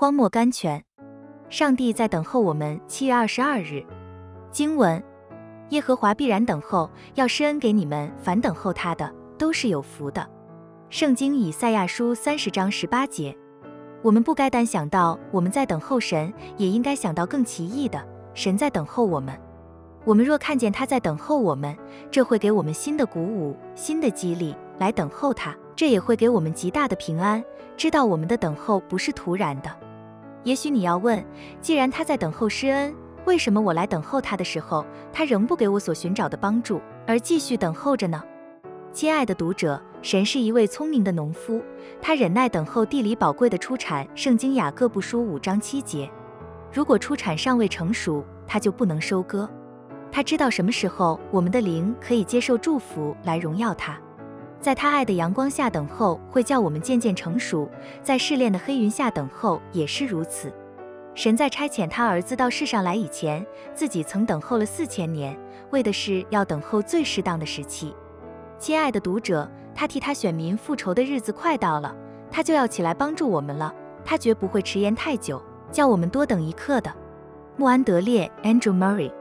荒漠甘泉。上帝在等候我们。七月二十二日，经文：耶和华必然等候，要施恩给你们，凡等候他的都是有福的。圣经以赛亚书三十章十八节。我们不该单想到我们在等候神，也应该想到更奇异的，神在等候我们。我们若看见他在等候我们，这会给我们新的鼓舞、新的激励，来等候他。这也会给我们极大的平安，知道我们的等候不是突然的。也许你要问，既然他在等候施恩，为什么我来等候他的时候，他仍不给我所寻找的帮助，而继续等候着呢？亲爱的读者，神是一位聪明的农夫，他忍耐等候地里宝贵的出产。圣经雅各布书五章七节，如果出产尚未成熟，他就不能收割。他知道什么时候我们的灵可以接受祝福来荣耀他。在他爱的阳光下等候，会叫我们渐渐成熟；在试炼的黑云下等候，也是如此。神在差遣他儿子到世上来以前，自己曾等候了四千年，为的是要等候最适当的时期。亲爱的读者，他替他选民复仇的日子快到了，他就要起来帮助我们了。他绝不会迟延太久，叫我们多等一刻的。穆安德烈 （Andrew Murray）。